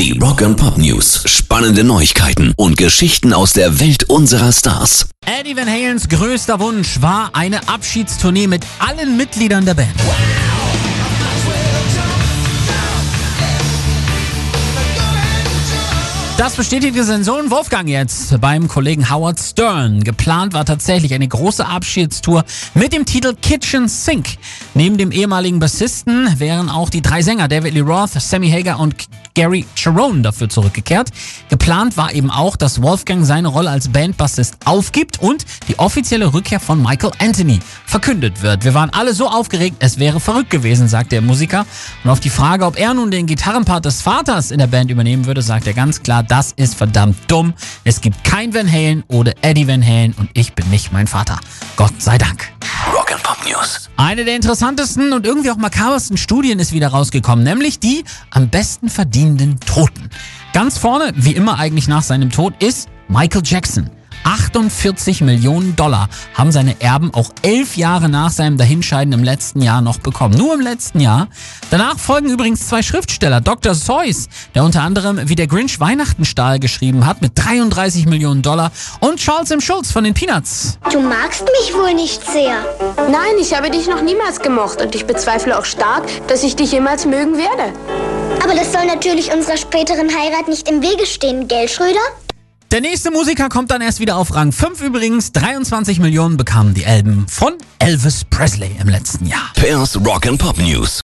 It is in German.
Die Rock and Pop News. Spannende Neuigkeiten und Geschichten aus der Welt unserer Stars. Eddie Van Halens größter Wunsch war eine Abschiedstournee mit allen Mitgliedern der Band. Das bestätigte sein Sohn Wolfgang jetzt beim Kollegen Howard Stern. Geplant war tatsächlich eine große Abschiedstour mit dem Titel Kitchen Sink. Neben dem ehemaligen Bassisten wären auch die drei Sänger David Lee Roth, Sammy Hager und Gary Cherone dafür zurückgekehrt. Geplant war eben auch, dass Wolfgang seine Rolle als Bandbassist aufgibt und die offizielle Rückkehr von Michael Anthony verkündet wird. Wir waren alle so aufgeregt, es wäre verrückt gewesen, sagt der Musiker. Und auf die Frage, ob er nun den Gitarrenpart des Vaters in der Band übernehmen würde, sagt er ganz klar, das ist verdammt dumm. Es gibt kein Van Halen oder Eddie Van Halen und ich bin nicht mein Vater. Gott sei Dank. Rock and Pop News. Eine der interessantesten und irgendwie auch makabersten Studien ist wieder rausgekommen, nämlich die am besten verdienenden Toten. Ganz vorne, wie immer eigentlich nach seinem Tod, ist Michael Jackson. 48 Millionen Dollar haben seine Erben auch elf Jahre nach seinem Dahinscheiden im letzten Jahr noch bekommen. Nur im letzten Jahr. Danach folgen übrigens zwei Schriftsteller. Dr. Seuss, der unter anderem wie der Grinch Weihnachtenstahl geschrieben hat mit 33 Millionen Dollar und Charles M. Schulz von den Peanuts. Du magst mich wohl nicht sehr. Nein, ich habe dich noch niemals gemocht und ich bezweifle auch stark, dass ich dich jemals mögen werde. Aber das soll natürlich unserer späteren Heirat nicht im Wege stehen, gell, Schröder? Der nächste Musiker kommt dann erst wieder auf Rang 5 übrigens. 23 Millionen bekamen die Alben von Elvis Presley im letzten Jahr. Pairs Rock and Pop News.